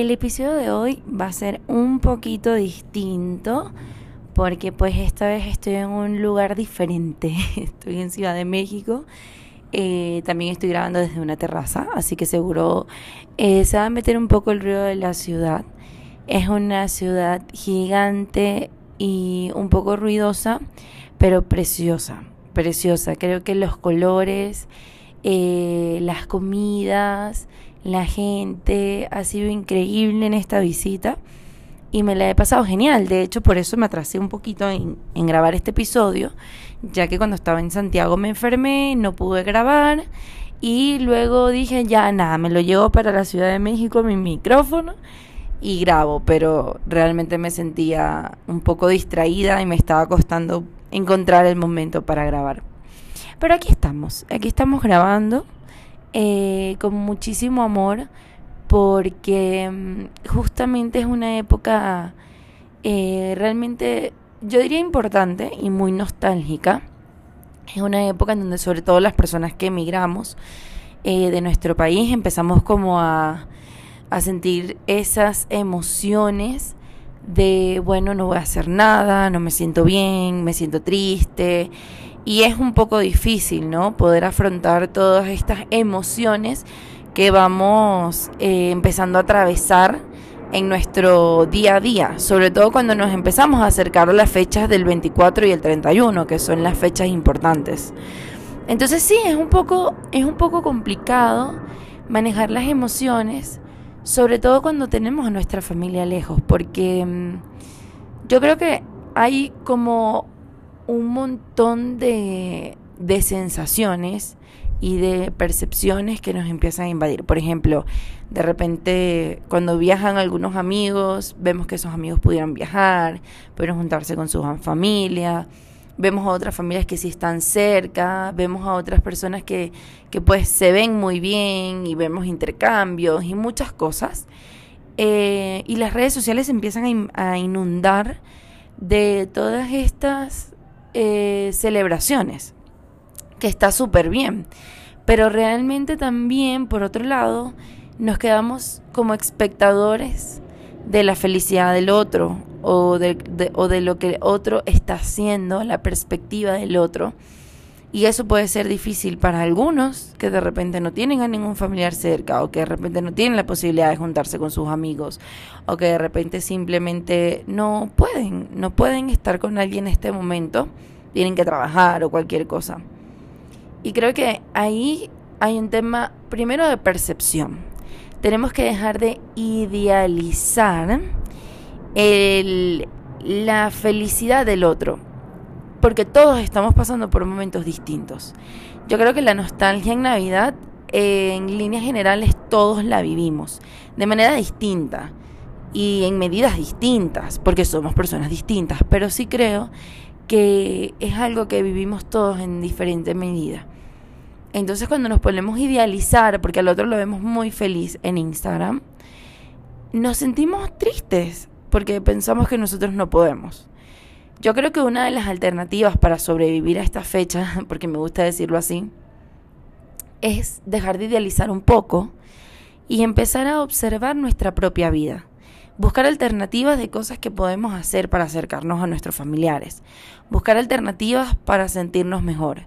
El episodio de hoy va a ser un poquito distinto porque pues esta vez estoy en un lugar diferente. Estoy en Ciudad de México. Eh, también estoy grabando desde una terraza, así que seguro eh, se va a meter un poco el ruido de la ciudad. Es una ciudad gigante y un poco ruidosa, pero preciosa, preciosa. Creo que los colores, eh, las comidas, la gente, ha sido increíble en esta visita y me la he pasado genial. De hecho, por eso me atrasé un poquito en, en, grabar este episodio, ya que cuando estaba en Santiago me enfermé, no pude grabar y luego dije, ya nada, me lo llevo para la Ciudad de México mi micrófono y grabo, pero realmente me sentía un poco distraída y me estaba costando encontrar el momento para grabar. Pero aquí estamos, aquí estamos grabando eh, con muchísimo amor porque mm, justamente es una época eh, realmente, yo diría importante y muy nostálgica. Es una época en donde sobre todo las personas que emigramos eh, de nuestro país empezamos como a, a sentir esas emociones de, bueno, no voy a hacer nada, no me siento bien, me siento triste. Y es un poco difícil, ¿no? Poder afrontar todas estas emociones que vamos eh, empezando a atravesar en nuestro día a día, sobre todo cuando nos empezamos a acercar a las fechas del 24 y el 31, que son las fechas importantes. Entonces sí, es un poco, es un poco complicado manejar las emociones, sobre todo cuando tenemos a nuestra familia lejos, porque mm, yo creo que hay como un montón de, de sensaciones y de percepciones que nos empiezan a invadir. Por ejemplo, de repente cuando viajan algunos amigos, vemos que esos amigos pudieron viajar, pudieron juntarse con su familia, vemos a otras familias que sí están cerca, vemos a otras personas que, que pues se ven muy bien y vemos intercambios y muchas cosas. Eh, y las redes sociales empiezan a, inundar de todas estas eh, celebraciones que está súper bien. Pero realmente también, por otro lado, nos quedamos como espectadores de la felicidad del otro o de, o de lo que el otro está haciendo, la perspectiva del otro. Y eso puede ser difícil para algunos que de repente no tienen a ningún familiar cerca o que de repente no tienen la posibilidad de juntarse con sus amigos o que de repente simplemente no pueden, no pueden estar con alguien en este momento, tienen que trabajar o cualquier cosa. Y creo que ahí hay un tema primero de percepción. Tenemos que dejar de idealizar la felicidad del otro, porque todos estamos pasando por momentos distintos. Yo creo que la nostalgia en Navidad, en líneas generales, todos la vivimos de manera distinta y en medidas distintas, porque somos personas distintas, pero sí creo que es algo que vivimos todos en diferente medida. Entonces cuando nos ponemos a idealizar, porque al otro lo vemos muy feliz en Instagram, nos sentimos tristes porque pensamos que nosotros no podemos. Yo creo que una de las alternativas para sobrevivir a esta fecha, porque me gusta decirlo así, es dejar de idealizar un poco y empezar a observar nuestra propia vida buscar alternativas de cosas que podemos hacer para acercarnos a nuestros familiares, buscar alternativas para sentirnos mejor.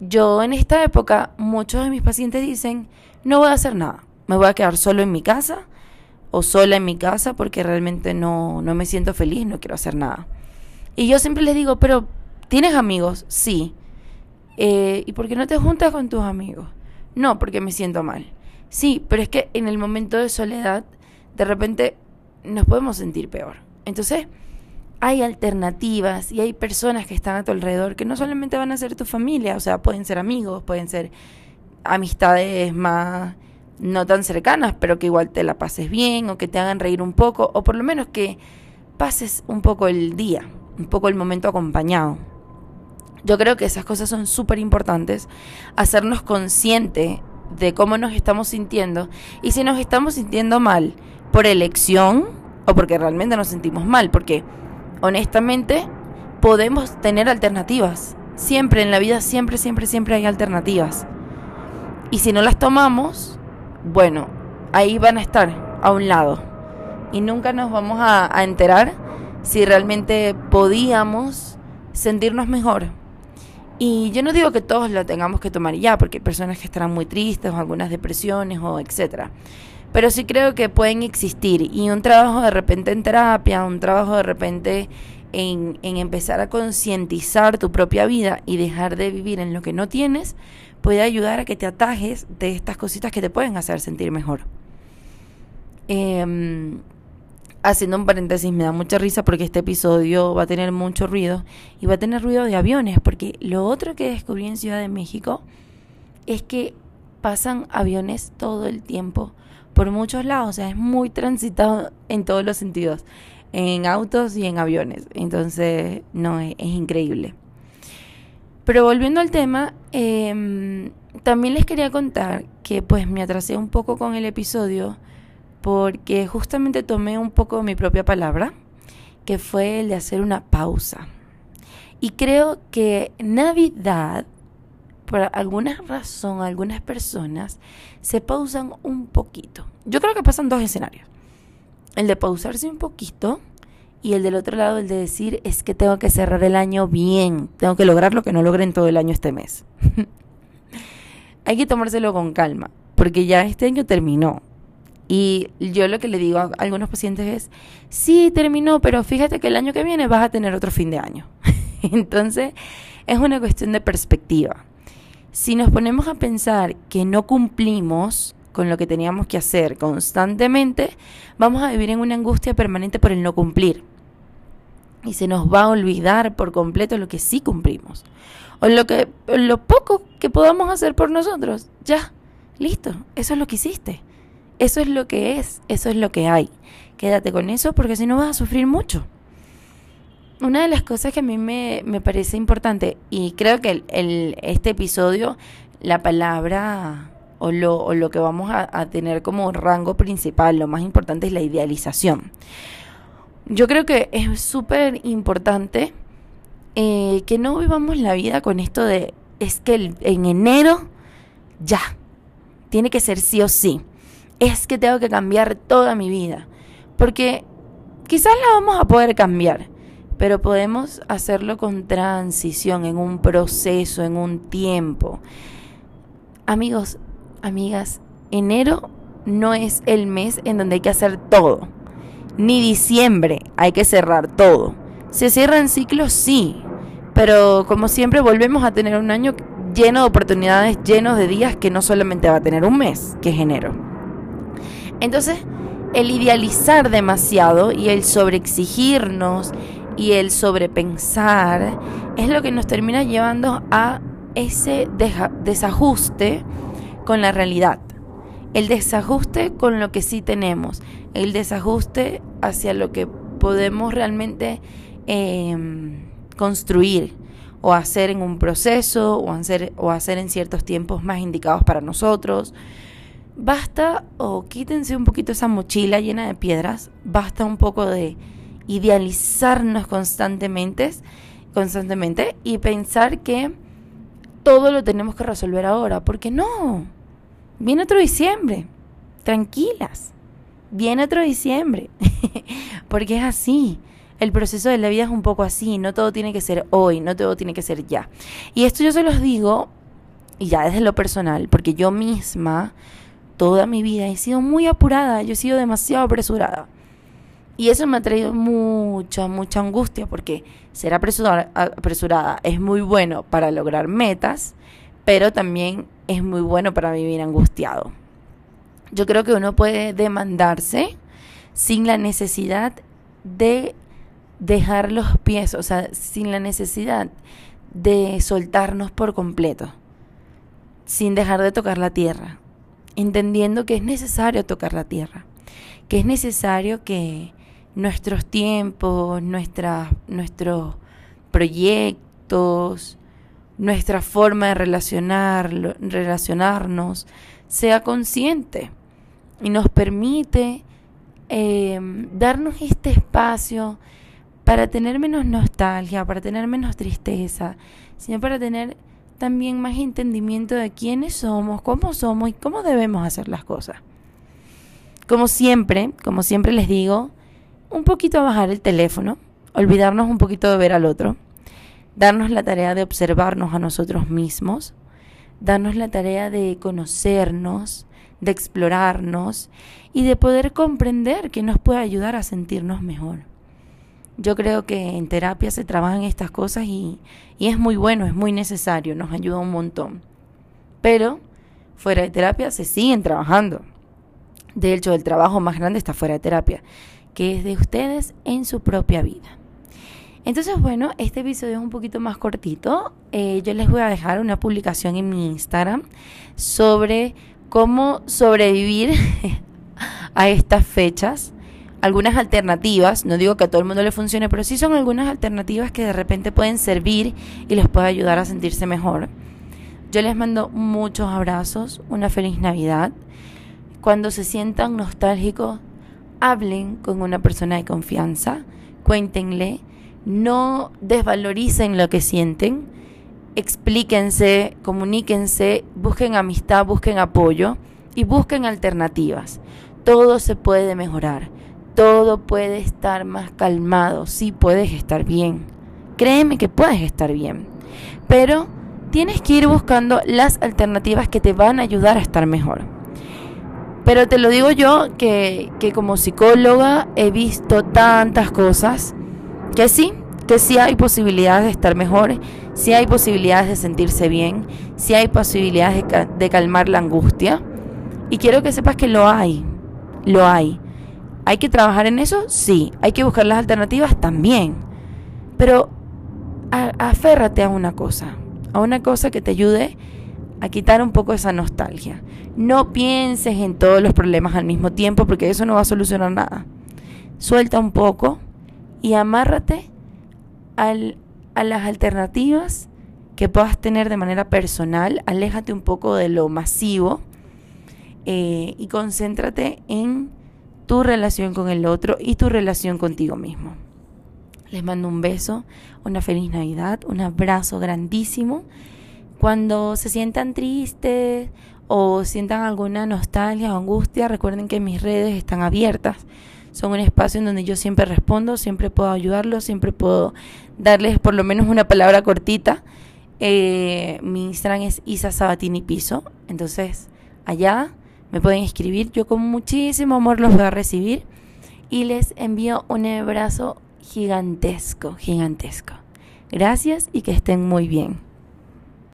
Yo en esta época, muchos de mis pacientes dicen, no voy a hacer nada, me voy a quedar solo en mi casa o sola en mi casa porque realmente no, no me siento feliz, no quiero hacer nada. Y yo siempre les digo, pero ¿tienes amigos? Sí. Eh, ¿Y por qué no te juntas con tus amigos? No, porque me siento mal. Sí, pero es que en el momento de soledad, de repente nos podemos sentir peor. Entonces, hay alternativas y hay personas que están a tu alrededor que no solamente van a ser tu familia, o sea, pueden ser amigos, pueden ser amistades más no tan cercanas, pero que igual te la pases bien o que te hagan reír un poco, o por lo menos que pases un poco el día, un poco el momento acompañado. Yo creo que esas cosas son súper importantes, hacernos consciente de cómo nos estamos sintiendo y si nos estamos sintiendo mal, por elección o porque realmente nos sentimos mal, porque honestamente podemos tener alternativas. Siempre en la vida, siempre, siempre, siempre hay alternativas. Y si no las tomamos, bueno, ahí van a estar, a un lado. y nunca nos vamos a, a enterar si realmente podíamos sentirnos mejor. Y yo no digo que todos lo tengamos que tomar ya, porque hay personas que estarán muy tristes o algunas depresiones o etcétera. Pero sí creo que pueden existir y un trabajo de repente en terapia, un trabajo de repente en, en empezar a concientizar tu propia vida y dejar de vivir en lo que no tienes, puede ayudar a que te atajes de estas cositas que te pueden hacer sentir mejor. Eh, haciendo un paréntesis, me da mucha risa porque este episodio va a tener mucho ruido y va a tener ruido de aviones, porque lo otro que descubrí en Ciudad de México es que pasan aviones todo el tiempo por muchos lados, o sea, es muy transitado en todos los sentidos, en autos y en aviones, entonces, no, es, increíble. Pero volviendo al tema, eh, también les quería contar que pues me atrasé un poco con el episodio porque justamente tomé un poco mi propia palabra, que fue el de hacer una pausa. Y creo que Navidad, por alguna razón, algunas personas se pausan un poquito. Yo creo que pasan dos escenarios. El de pausarse un poquito y el del otro lado, el de decir, es que tengo que cerrar el año bien, tengo que lograr lo que no logré en todo el año este mes. Hay que tomárselo con calma, porque ya este año terminó. Y yo lo que le digo a algunos pacientes es, sí, terminó, pero fíjate que el año que viene vas a tener otro fin de año. Entonces, es una cuestión de perspectiva. Si nos ponemos a pensar que no cumplimos con lo que teníamos que hacer constantemente, vamos a vivir en una angustia permanente por el no cumplir. Y se nos va a olvidar por completo lo que sí cumplimos. O lo, que, lo poco que podamos hacer por nosotros. Ya, listo, eso es lo que hiciste. Eso es lo que es, eso es lo que hay. Quédate con eso porque si no vas a sufrir mucho. Una de las cosas que a mí me, parece importante, y creo que el, este episodio, la palabra o lo, o lo que vamos a, tener como rango principal, lo más importante es la idealización. Yo creo que es súper importante eh, que no vivamos la vida con esto de, es que en enero ya, tiene que ser sí o sí es que tengo que cambiar toda mi vida. Porque quizás la vamos a poder cambiar, pero podemos hacerlo con transición, en un proceso, en un tiempo. Amigos, amigas, enero no es el mes en donde hay que hacer todo. Ni diciembre hay que cerrar todo. Se cierran ciclos, sí, pero como siempre volvemos a tener un año lleno de oportunidades, lleno de días que no solamente va a tener un mes, que es enero. Entonces, el idealizar demasiado y el sobreexigirnos y el sobrepensar es lo que nos termina llevando a ese desajuste con la realidad. El desajuste con lo que sí tenemos. El desajuste hacia lo que podemos realmente em, construir o hacer en un proceso o hacer, o hacer en ciertos tiempos más indicados para nosotros. Basta o quítense un poquito esa mochila llena de piedras, basta un poco de idealizarnos constantemente, constantemente y pensar que todo lo tenemos que resolver ahora, porque no. Viene otro diciembre. Tranquilas. Viene otro diciembre. porque es así. El proceso de la vida es un poco así, no todo tiene que ser hoy, no todo tiene que ser ya. Y esto yo se los digo, y ya desde lo personal, porque yo misma toda mi vida he sido muy apurada, yo he sido demasiado apresurada. Y eso me ha traído mucha, mucha angustia, porque ser apresurada, es muy bueno para lograr metas, pero también es muy bueno para vivir angustiado. Yo creo que uno puede demandarse sin la necesidad de dejar los pies, o sea, sin la necesidad de soltarnos por completo, sin dejar de tocar la tierra entendiendo que es necesario tocar la tierra, que es necesario que nuestros tiempos, nuestros proyectos, nuestra forma de relacionar, relacionarnos sea consciente y nos permite eh, darnos este espacio para tener menos nostalgia, para tener menos tristeza, sino para tener también más entendimiento de quiénes somos, cómo somos y cómo debemos hacer las cosas. como siempre, como siempre les digo, un poquito a bajar el teléfono, olvidarnos un poquito de ver al otro, darnos la tarea de observarnos a nosotros mismos, darnos la tarea de conocernos, de explorarnos y de poder comprender que nos puede ayudar a sentirnos mejor. Yo creo que en terapia se trabajan estas cosas y, y es muy bueno, es muy necesario, nos ayuda un montón. Pero fuera de terapia se siguen trabajando. De hecho, el trabajo más grande está fuera de terapia, que es de ustedes en su propia vida. Entonces, bueno, este episodio es un poquito más cortito. Eh, yo les voy a dejar una publicación en mi Instagram sobre cómo sobrevivir a estas fechas. Algunas alternativas, no digo que a todo el mundo le funcione, pero sí son algunas alternativas que de repente pueden servir y les puede ayudar a sentirse mejor. Yo les mando muchos abrazos, una feliz Navidad. Cuando se sientan nostálgicos, hablen con una persona de confianza, cuéntenle no desvaloricen lo que sienten, explíquense, comuníquense, busquen amistad, busquen apoyo y busquen alternativas. Todo se puede mejorar, todo puede estar más calmado, sí puedes estar bien. Créeme que puedes estar bien, pero tienes que ir buscando las alternativas que te van a ayudar a estar mejor. Pero te lo digo yo que, que como psicóloga he visto tantas cosas que sí, que sí hay posibilidades de estar mejor, sí hay posibilidades de sentirse bien, sí hay posibilidades de, calmar la angustia. Y quiero que sepas que lo hay, lo hay. ¿Hay que trabajar en eso? Sí. ¿Hay que buscar las alternativas? También. Pero aférrate a una cosa, a una cosa que te ayude a quitar un poco esa nostalgia. No pienses en todos los problemas al mismo tiempo porque eso no va a solucionar nada. Suelta un poco y amárrate a las alternativas que puedas tener de manera personal, aléjate un poco de lo masivo eh, y concéntrate en tu relación con el otro y tu relación contigo mismo. Les mando un beso, una feliz Navidad, un abrazo grandísimo. Cuando se sientan tristes o sientan alguna nostalgia o angustia, recuerden que mis redes están abiertas son un espacio en donde yo siempre respondo, siempre puedo ayudarlos, siempre puedo darles por lo menos una palabra cortita. Eh, mi Instagram es Isa Sabatini Piso, entonces allá me pueden escribir, yo con muchísimo amor los voy a recibir y les envío un abrazo gigantesco, gigantesco. Gracias y que estén muy bien.